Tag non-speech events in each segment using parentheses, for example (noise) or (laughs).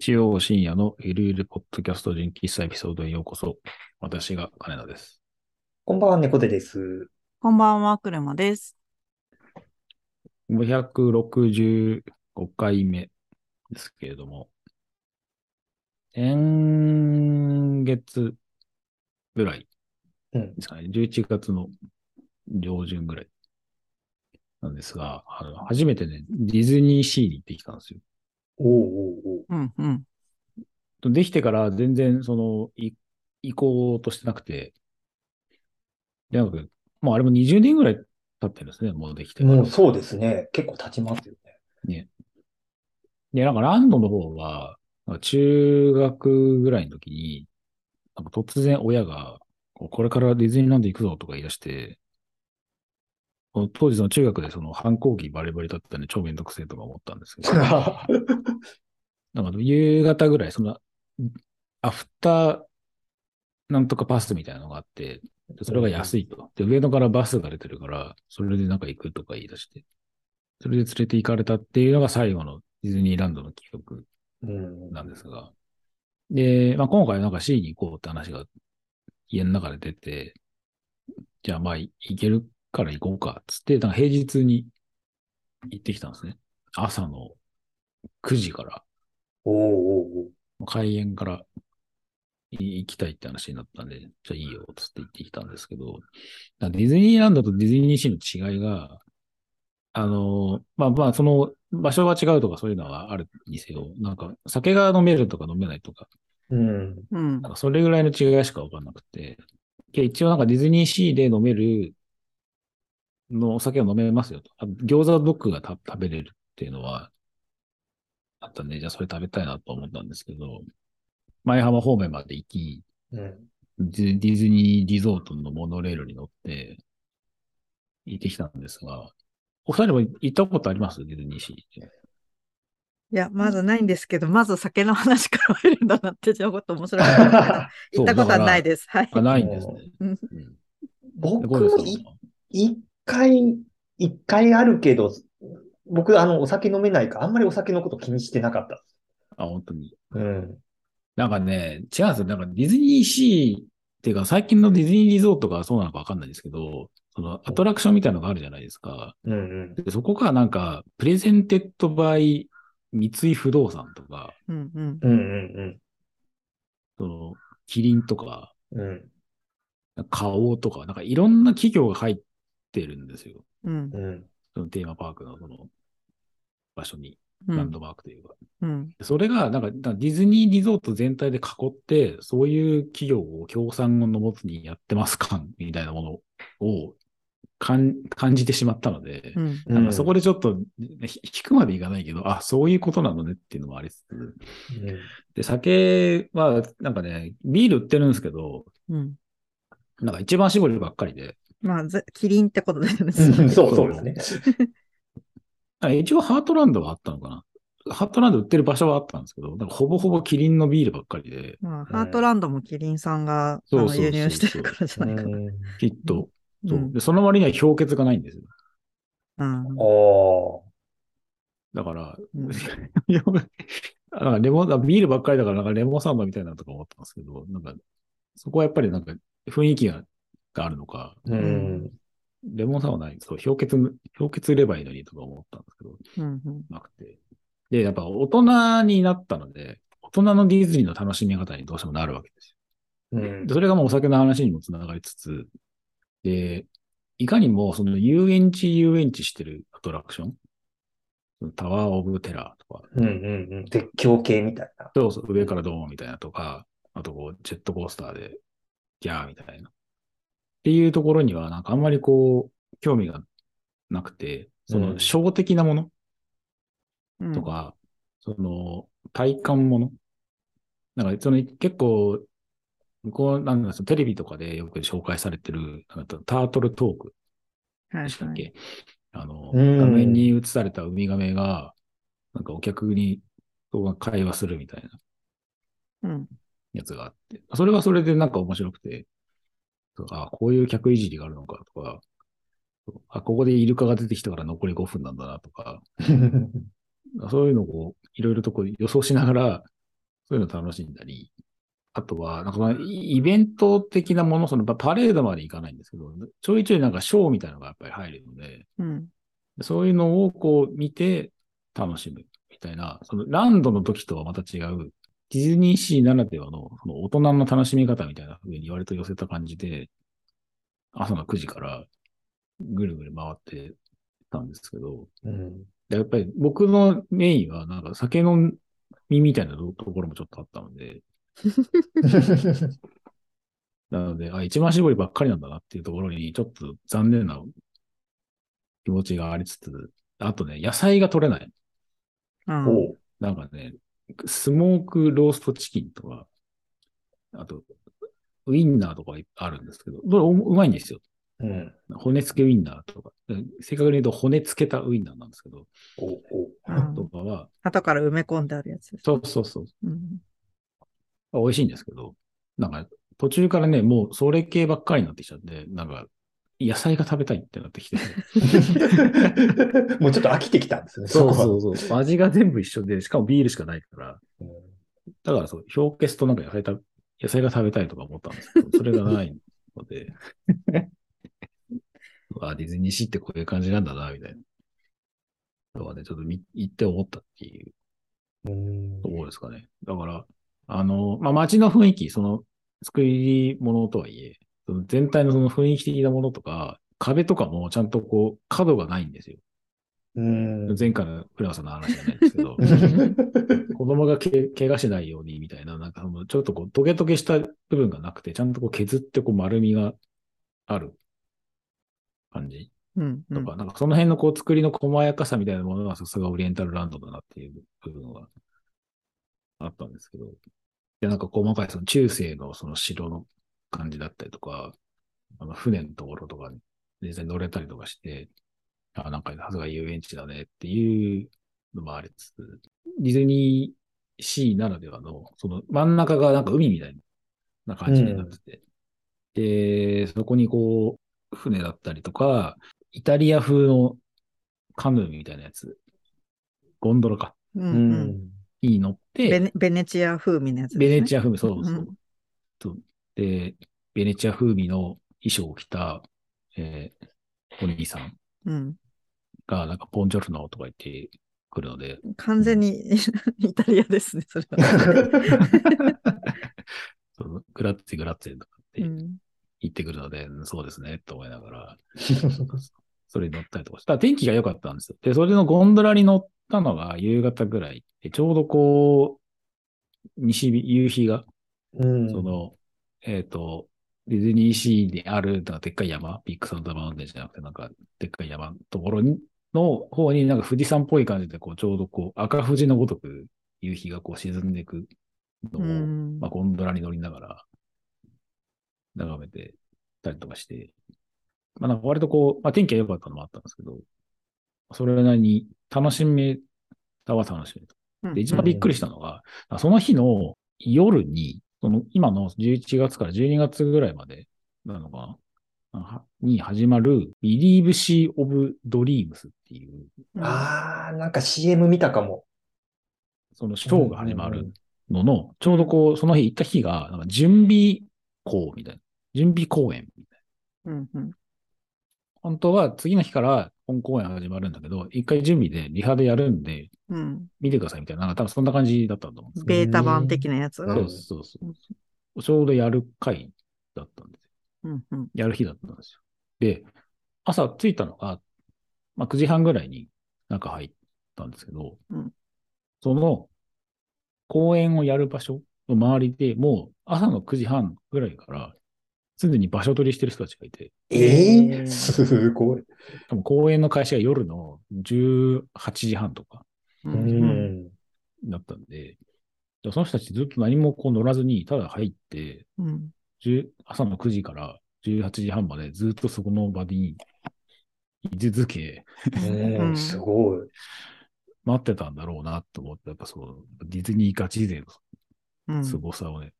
日曜深夜のゆるゆるポッドキャスト人喫茶エピソードへようこそ。私が金田です。こんばんは、猫背です。こんばんは、くるまです。565回目ですけれども、先月ぐらいうん。ですかね、11月の上旬ぐらいなんですが、あの初めてね、ディズニーシーに行ってきたんですよ。おうおうおう。うんうん。できてから全然その、い行こうとしてなくて、で、なんか、もうあれも20年ぐらい経ってるんですね、もうできて。もうそうですね。結構経ちますよね。ね。で、なんかランドの方は、中学ぐらいの時に、なんか突然親が、こうこれからディズニーランド行くぞとか言い出して、当時その中学でその反抗期バリバリだったんで超めんどくせえとか思ったんですけど、(laughs) なんか夕方ぐらい、その、アフターなんとかパスみたいなのがあって、でそれが安いと。で、上野からバスが出てるから、それでなんか行くとか言い出して、それで連れて行かれたっていうのが最後のディズニーランドの記憶うん。なんですが。で、まあ今回なんか C に行こうって話が家の中で出て、じゃあまあ行けるから行こうか、つって、なんか平日に行ってきたんですね。朝の9時から、おうおうおう。開園から行きたいって話になったんで、じゃあいいよ、つって言ってきたんですけど、ディズニーランドとディズニーシーの違いが、あの、まあまあ、その場所が違うとかそういうのはあるにせよ、なんか酒が飲めるとか飲めないとか、うん。うんなんかそれぐらいの違いしかわかんなくて、け一応なんかディズニーシーで飲めるのお酒を飲めますよと。あ餃子ドッグがた食べれるっていうのはあったんで、じゃあそれ食べたいなと思ったんですけど、前浜方面まで行き、うん。ディズニーリゾートのモノレールに乗って行ってきたんですが、お二人も行ったことあります？ディズニーシーって。いや、まずないんですけど、まず酒の話から入るんだなって、ちょっと面白かったから。(laughs) 行ったことはないです。はい。あ、ないんですね。うんうん僕も回、一回あるけど、僕、あの、お酒飲めないから、あんまりお酒のこと気にしてなかった。あ、本当に。うん。なんかね、違うんですよ。なんかディズニーシーっていうか、最近のディズニーリゾートがそうなのかわかんないですけど、そのアトラクションみたいなのがあるじゃないですか。うんうん。でそこがなんか、 presented by 三井不動産とか、うんうん。うんうんその、キリンとか、うん。うん。花王とか、なんかいろんな企業が入ってるんですよ。うんうん。そのテーマパークのその場所に、うんランドマークというか。うんそれが、なんか、なんかディズニーリゾート全体で囲って、そういう企業を協賛のもつにやってます感みたいなものを感感じてしまったので、うんなんかそこでちょっと、ひ引くまでいかないけど、あ、そういうことなのねっていうのもありつつ、で、酒は、なんかね、ビール売ってるんですけど、うん。なんか一番搾りばっかりで、まあ、ぜキリンってことですよね。うん。そうそうですね。(laughs) あ一応ハートランドはあったのかな？ハートランド売ってる場所はあったんですけど、ほぼほぼキリンのビールばっかりで、まあ、ハートランドもキリンさんが輸入してるからじゃないかな。うんきっと。そううんでその割には氷結がないんですよ。うんおだから、うん (laughs) なんかレモン、ビールばっかりだから、なんかレモンサンドみたいなのとか思ったんですけど、なんか、そこはやっぱりなんか雰囲気ががあるのか、ーうん。レモンサンドはない、そう、氷結、氷結ればいいのにとか思ったんですけど、うんうんなくて。で、やっぱ大人になったので、大人のディズニーの楽しみ方にどうしてもなるわけですよ。うんでそれがもうお酒の話にもつながりつつ、で、いかにもその遊園地遊園地してるアトラクション、タワーオブテラーとか、うんうんうん。絶叫系みたいな。そうそう、上からドーンみたいなとか、あとこう、ジェットコースターで、ギャーみたいな。っていうところには、なんかあんまりこう、興味がなくて、その、うん。ショー的なものうん。とか、その、体感もの。なんか、その、結構、向こう、なんだテレビとかでよく紹介されてる、なんかタートルトークはいでしたっはいけ、あの、うん。画面に映されたウミガメが、なんかお客に、会話するみたいなうん。やつがあって、それはそれでなんか面白くて、あこういう客いじりがあるのかとか、あ、ここでイルカが出てきたから残り5分なんだなとか、そういうのをいろいろとこう予想しながらそういうの楽しんだり、あとは、なんかイベント的なもの、そのパレードまで行かないんですけど、ちょいちょいなんかショーみたいなのがやっぱり入るので、うん。そういうのをこう見て楽しむみたいな、そのランドの時とはまた違う、ディズニーシーならではのその大人の楽しみ方みたいな風に割と寄せた感じで、朝の9時からぐるぐる回ってたんですけど、うん。でやっぱり僕のメインはなんか酒飲みみたいなところもちょっとあったので、(laughs) なので、あ、一番搾りばっかりなんだなっていうところにちょっと残念な気持ちがありつつ、あとね、野菜が取れない。うん。なんかね、スモークローストチキンとか、あと、ウインナーとかあるんですけど、これおうまいんですよ。うん。骨付けウインナーとか。正確に言うと骨付けたウインナーなんですけど、おうおとかは、後から埋め込んであるやつです。そうそうそう。うん。美味しいんですけど、なんか途中からね、もうそれ系ばっかりになってきちゃって、なんか野菜が食べたいってなってきて。(laughs) もうちょっと飽きてきたんですね。そうそうそう。味が全部一緒で、しかもビールしかないから、うんだからそう、表消すとなんか野菜た野菜が食べたいとか思ったんですけど、それがないので、(laughs) あディズニーシーってこういう感じなんだな、みたいな。のはね、ちょっと見行って思ったっていううんところですかね。だから、あの、まあ、街の雰囲気、その、作り物とはいえ、その全体のその雰囲気的なものとか、壁とかもちゃんとこう、角がないんですよ。うん。前回のフランスの話じゃないんですけど、(laughs) 子供がけ怪我しないようにみたいな、なんかそのちょっとこう、トゲトゲした部分がなくて、ちゃんとこう削ってこう丸みがある感じうん。うんとか、なんかその辺のこう作りの細やかさみたいなものがさすがオリエンタルランドだなっていう部分はあったんですけど、で、なんか細かいその中世のその城の感じだったりとか、あの船のところとかに実際乗れたりとかして、あ、なんかさすが遊園地だねっていうのもありつつ、ディズニーシーならではの、その真ん中がなんか海みたいな感じになってて、で、そこにこう、船だったりとか、イタリア風のカヌーみたいなやつ、ゴンドラか、ううんうんん。に乗って、ベネベネチア風味のやつね。ベネチア風味、そうそう。うんとで、ベネチア風味の衣装を着た、えーお兄さんうん。が、なんか、ポンジョルノとか言ってくるので、完全にイタリアですね、それは。(laughs) そのグラッツェグラッツェとかってうん言ってくるので、うんそうですね、と思いながら、それに乗ったりとかしたら天気が良かったんですよ。で、それのゴンドラに乗ったのが夕方ぐらい。でちょうどこう、西日、夕日が、うん。その、えっ、と、ディズニーシーにある、なんかでっかい山、ビッグサンダーマウンテンじゃなくて、なんか、でっかい山のところに、の方になんか富士山っぽい感じで、こう、ちょうどこう、赤富士のごとく夕日がこう沈んでいくのを、うんまあ、ゴンドラに乗りながら、眺めてたりとかして、まあ、なんか割とこう、まあ、天気が良かったのもあったんですけど、それなりに楽しめたは楽しめた。で、一番びっくりしたのが、その日の夜に、その今の11月から12月ぐらいまでなのかに始まる Believe Sea of Dreams っていう、うんああ、なんか CM 見たかも。そのショーが始まるのの、ちょうどこう、その日行った日が、なんか準備校みたいな。準備公演みたいな。うんうん本当は次の日から本公演始まるんだけど、一回準備でリハでやるんで、うん見てくださいみたいな、なんか多分そんな感じだったと思うんですベータ版的なやつが？うんそうそうそう。ちょうどやる回だったんですよ。うんうんやる日だったんですよ。で、朝着いたのが、まあ、9時半ぐらいに中入ったんですけど、うんその公演をやる場所の周りでもう朝の9時半ぐらいから、すでに場所取りしてる人たちがいて、ええへーすごい。多分公演の開始が夜の18時半とかううんん。だったんで、でその人たちずっと何もこう乗らずに、ただ入って、うん10朝の9時から18時半までずっとそこの場に居続け、うん、すごい。待ってたんだろうなと思って、やっぱそう、ディズニーガチ勢うんの凄さをね、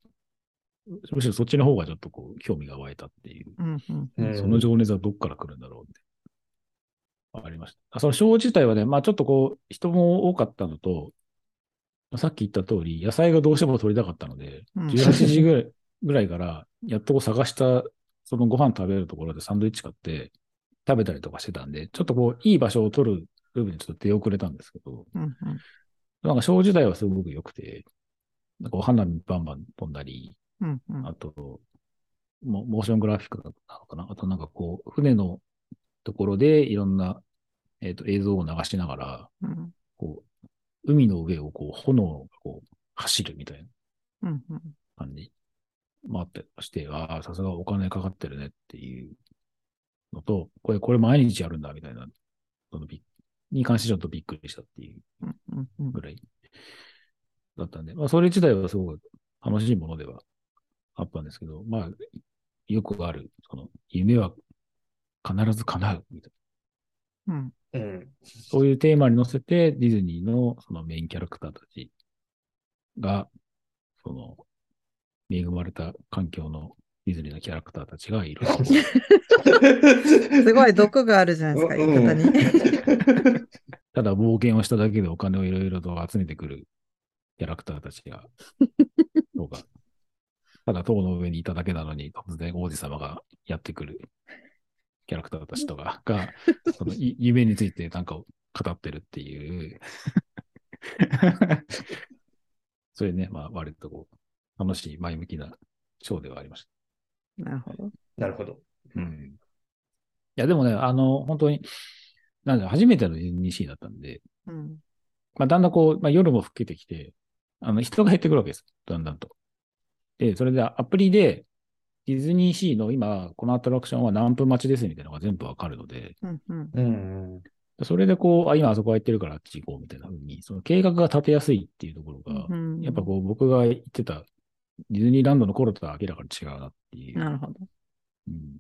むしろそっちの方がちょっとこう、興味が湧いたっていう、うんうんうん。その情熱はどっから来るんだろうって、ありました。あそのショー自体はね、まあちょっとこう、人も多かったのと、さっき言った通り、野菜がどうしても取りたかったので、うん。18時ぐらいぐらいから、やっとこう探した、そのご飯食べるところでサンドイッチ買って、食べたりとかしてたんで、ちょっとこう、いい場所を取る部分にちょっと出遅れたんですけど、うんうん。なんか、小自体はすごく良くて、なんかお花見バンバン飛んだり、うんうん。あと、モモーショングラフィックなのかな？あとなんかこう、船のところでいろんな、えっ、と、映像を流しながら、うん。こう、海の上をこう、炎がこう、走るみたいなうんうん。感じもあったりして、ああ、さすがお金かかってるねっていうのと、これ、これ毎日やるんだみたいな、そのびに関してちょっとびっくりしたっていううんうんうん。ぐらいだったんで、まあ、それ自体はすごく楽しいものではあったんですけど、まあ、よくある、その、夢は必ず叶うみたいな。うんうん。そういうテーマに乗せて、ディズニーのそのメインキャラクターたちが、その、恵まれた環境のディズニーのキャラクターたちがいる。すごい毒があるじゃないですか、言い方に。(laughs) ただ冒険をしただけでお金をいろいろと集めてくるキャラクターたちが、ただ塔の上にいただけなのに突然王子様がやってくるキャラクターたちとかが、(laughs) そのい夢についてなんかを語ってるっていう。(laughs) それね、まあ割とこう、楽しい前向きなショーではありました。なるほど。なるほど。うん。いや、でもね、あの、本当に、なんだ、初めてのディズニーシーだったんで、うんまあ、だんだんこう、まあ、夜も更けてきて、あの、人が減ってくるわけです。だんだんと。で、それでアプリで、ディズニーシーの今、このアトラクションは何分待ちですみたいなのが全部わかるので、うんうんうん。それでこう、あ、今あそこ空いてるからあっち行こうみたいな風に、その計画が立てやすいっていうところが、うんやっぱこう、僕が言ってた、ディズニーランドの頃とは明らかに違うなっていう。なるほど。うん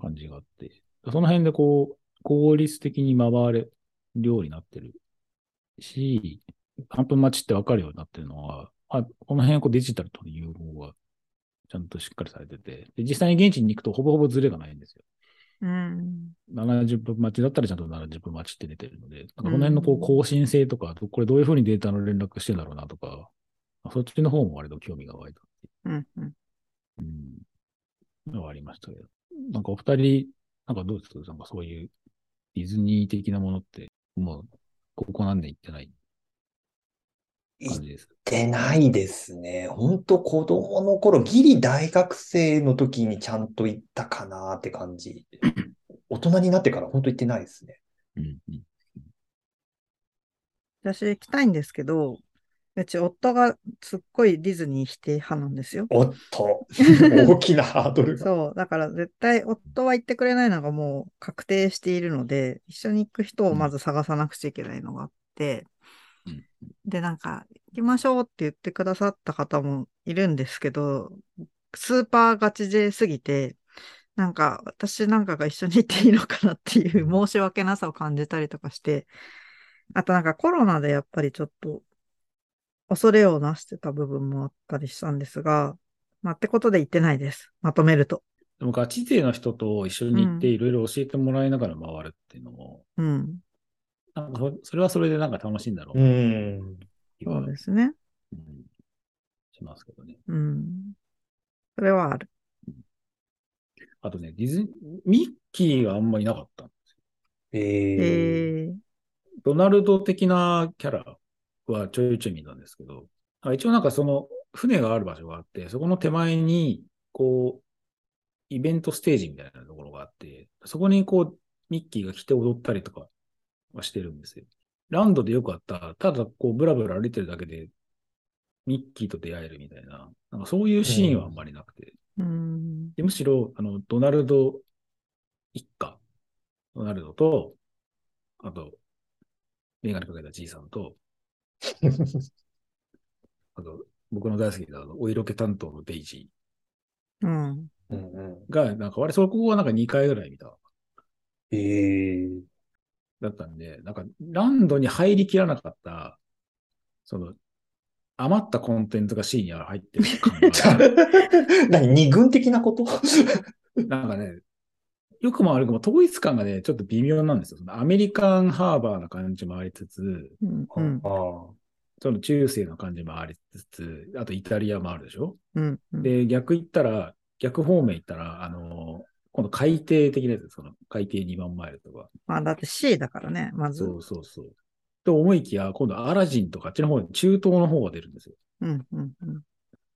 感じがあって、その辺でこう、効率的に回れるようになってるし、何分待ちってわかるようになってるのは、あこの辺はこうデジタルとの融合がちゃんとしっかりされてて、で実際に現地に行くとほぼほぼズレがないんですよ。うん。70分待ちだったらちゃんと70分待ちって出てるので、なんかこの辺のこう更新性とか、これどういうふうにデータの連絡してんだろうなとか、そっちの方も割と興味が湧いたっていううんうん。うん。のはありましたけど。なんかお二人、なんかどうですか？なんかそういうディズニー的なものって、もう、ここ何年行ってない？感じです。てないですね。本当子供の頃、ギリ大学生の時にちゃんと行ったかなって感じ。大人になってから本当行ってないですね。うん。うん私行きたいんですけど、うち夫がすっごいディズニー否定派なんですよ。おっと、(laughs) 大きなハードルが。そう。だから絶対夫は行ってくれないのがもう確定しているので、一緒に行く人をまず探さなくちゃいけないのがあって、うんで、なんか、行きましょうって言ってくださった方もいるんですけど、スーパーガチ勢すぎて、なんか私なんかが一緒に行っていいのかなっていう申し訳なさを感じたりとかして、あとなんかコロナでやっぱりちょっと恐れをなしてた部分もあったりしたんですが、まあってことで行ってないです。まとめると。でもガチ勢の人と一緒に行ってうんいろいろ教えてもらいながら回るっていうのも、うん。なんかそそれはそれでなんか楽しいんだろううん。そうですね。うんしますけどね。うん。それはある。あとね、ディズニー、ミッキーがあんまりなかった。えー、えー、ドナルド的なキャラはちょいちょい見たんですけど、あ一応なんかその船がある場所があって、そこの手前に、こう、イベントステージみたいなところがあって、そこにこう、ミッキーが来て踊ったりとかはしてるんですよ。ランドでよくあった、ただこう、ブラブラ歩いてるだけで、ミッキーと出会えるみたいな、なんかそういうシーンはあんまりなくて、うん。でむしろ、あの、ドナルド一家、ドナルドと、あと、メガネかけたじいさんと、(laughs) あと、僕の大好きなお色気担当のデイジうん。うんが、なんか、あれ、そこはなんか2回ぐらい見た。ん。えー、だったんで、なんか、ランドに入りきらなかった、その、余ったコンテンツがシーンに入ってる感が (laughs) ある何二軍的なこと？(laughs) なんかね、よくも悪くも統一感がね、ちょっと微妙なんですよ。そのアメリカンハーバーな感じもありつつ、うん。うん。あその中世の感じもありつつ、あとイタリアもあるでしょ？うん。うん、で、逆行ったら、逆方面行ったら、あの、今度海底的なやつ、その海底2万マイルとか。まあ、だって C だからね、まず。そうそうそう。と思いきや、今度アラジンとかあっちの方に中東の方が出るんですよ。うん、うん、うん。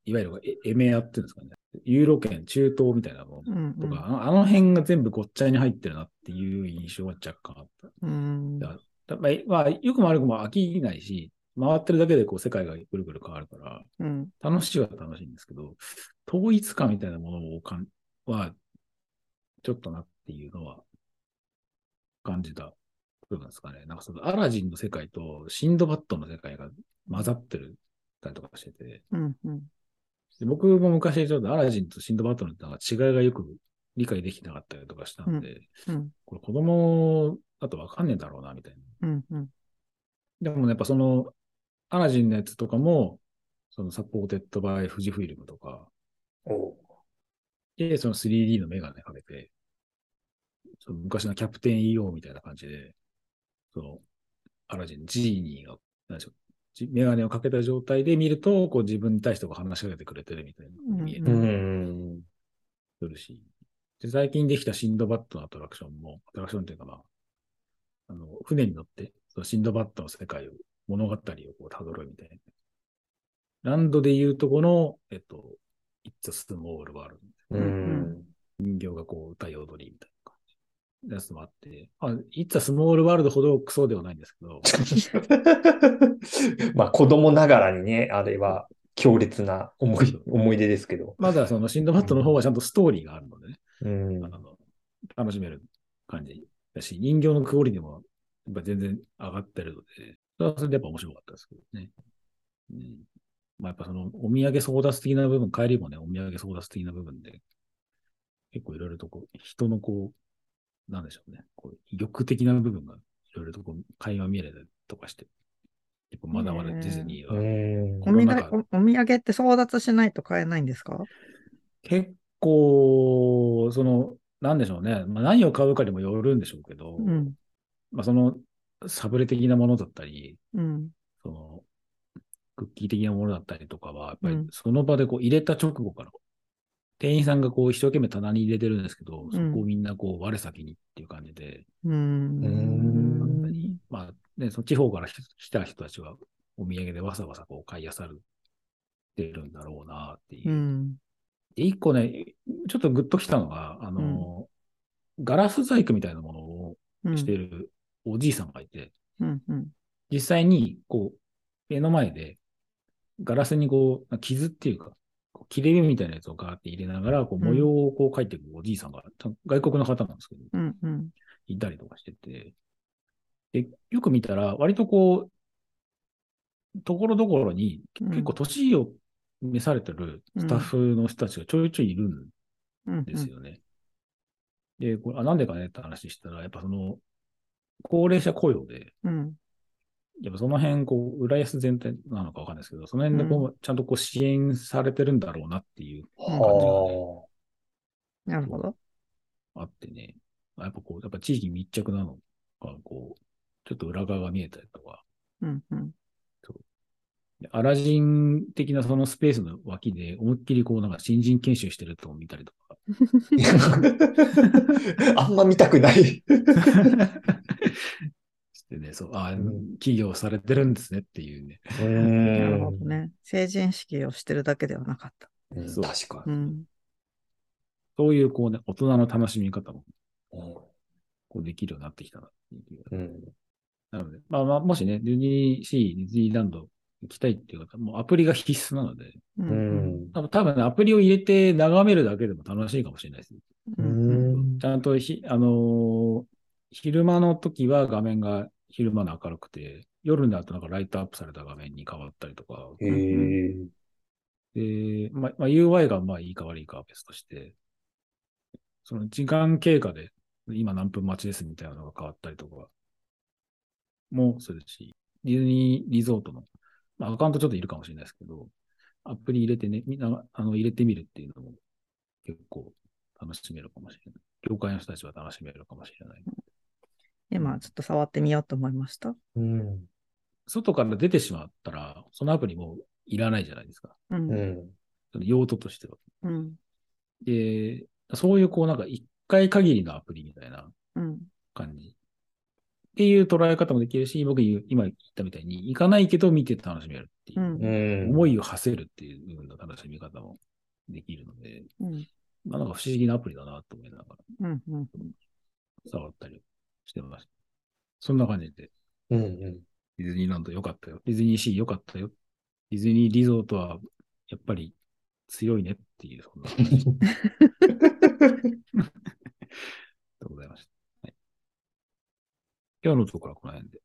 いわゆるエエメアっていうんですかね。ユーロ圏、中東みたいなものうん、とか、あの辺が全部ごっちゃに入ってるなっていう印象は若干あった。うん。だだまあ、まあ、よくも悪くも飽きないし、回ってるだけでこう世界がぐるぐる変わるから、うん。楽しいは楽しいんですけど、統一感みたいなものをかんは、ちょっとなっていうのは感じた部分ですかね。なんかそのアラジンの世界とシンドバッドの世界が混ざってるたりとかしてて、うん、うん。で僕も昔ちょっとアラジンとシンドバッドのなんか違いがよく理解できなかったりとかしたんで、うん、これ子供だとわかんねえだろうな、みたいな。うん、うん。でもねやっぱその、アラジンのやつとかも、その supported by 富士フィルムとか、で、その 3D のメガネかけて、その昔のキャプテン EO みたいな感じで、その、アラジン、ジーニーが、なんでしょう、じメガネをかけた状態で見ると、こう自分に対してこう話しかけてくれてるみたいな見えたうりん。するし、で、最近できたシンドバッドのアトラクションも、アトラクションっていうかまあ、あの、船に乗って、そのシンドバッドの世界を、物語をこう辿るみたいな。ランドで言うとこの、えっと、It's a Small World うん。人形がこう歌い踊りみたいな感じのやつもあって、あ、It's a Small World ほどクソではないんですけど、(laughs) まあ子供ながらにね、あれは強烈な思い、思い出ですけど。まだそのシンドバッドの方はちゃんとストーリーがあるのでね、うん。あの楽しめる感じだし、人形のクオリティもやっぱ全然上がってるので、それはそれでやっぱ面白かったですけどね。うんまあやっぱそのお土産争奪的な部分、帰りもね、お土産争奪的な部分で、結構いろいろとこう、人のこう、なんでしょうね、こう欲的な部分がいろいろとこう、会話見れたりとかして、結構まだまだディズニーは、うんお土この中産おお土産って争奪しないと買えないんですか？結構、その、なんでしょうね、まあ、何を買うかにもよるんでしょうけど、うん。まあその、サブレ的なものだったり、うん。その、クッキー的なものだったりとかは、やっぱりうんその場でこう入れた直後から、店員さんがこう一生懸命棚に入れてるんですけど、そこをみんなこう我先にっていう感じで、うーん。うんまあね、その地方から来た人たちはお土産でわさわさこう買い漁るってるんだろうなっていうう。ん。で、一個ね、ちょっとグッときたのが、あの、ガラス細工みたいなものをうん。してるおじいさんがいて、うん。うん。実際に、こう、目の前で、ガラスにこう、傷っていうか、こう切れ目みたいなやつをガーって入れながら、こう、うん模様をこう描いていくおじいさんが、た外国の方なんですけど、うん。うん。いたりとかしてて、で、よく見たら、割とこう、ところどころに、うん結構年を召されてるスタッフの人たちがちょいちょいいるんうん。ですよね。で、これ、あ、なんでかねって話したら、やっぱその、高齢者雇用で、うん。やっぱその辺、こう、浦安全体なのかわかんないですけど、その辺でこう、ちゃんとこう支援されてるんだろうなっていうはなるほど。あってね、やっぱこう、やっぱ地域密着なのか、こう、ちょっと裏側が見えたりとか、うん。うん。でアラジン的なそのスペースの脇で思いっきりこうなんか新人研修してるとこ見たりとか。あ。(laughs) あんま見たくない。(laughs) してね、そう、あ、うん企業されてるんですねっていうね。うなるほんどね。成人式をしてるだけではなかった。うんそう確かに。うん。そういうこうね、大人の楽しみ方もうんこうできるようになってきたなっていう。うんなので、まあまあ、もしね、ディズニーシー、ディズニーランド行きたいっていう方、もうアプリが必須なので、う。うんん多分多分ねアプリを入れて眺めるだけでも楽しいかもしれないです。う。うんんちゃんとひ、あのー昼間の時は画面が昼間の明るくて、夜になるとなんかライトアップされた画面に変わったりとか。で、まあ、まあ、UI がまあいいか悪いかは別として、その時間経過で今何分待ちですみたいなのが変わったりとかもするし、ディズニーリゾートの、まあアカウントちょっといるかもしれないですけど、アプリ入れてね、みんな、あの、入れてみるっていうのも結構楽しめるかもしれない。業界の人たちは楽しめるかもしれない。今、ちょっと触ってみようと思いました。うん。外から出てしまったら、そのアプリもいらないじゃないですか。うんう。ん。用途としては。うん。で、そういうこうなんか一回限りのアプリみたいなうん。感じ。っていう捉え方もできるし、僕今言ったみたいに、行かないけど見て楽しめるっていうう、ん。うん。思いを馳せるっていう部分の楽しみ方もできるので、うん。まあなんか不思議なアプリだなと思いながらうん。うん。触ったりしてます。そんな感じで。うんうん。ディズニーランド良かったよ。ディズニーシー良かったよ。ディズニーリゾートはやっぱり強いねっていう、そんなと。でございました。はい、今日のところはこの辺で。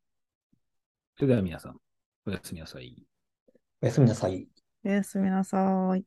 それでは皆さん、おやすみなさい。おやすみなさい。おやすみなさい。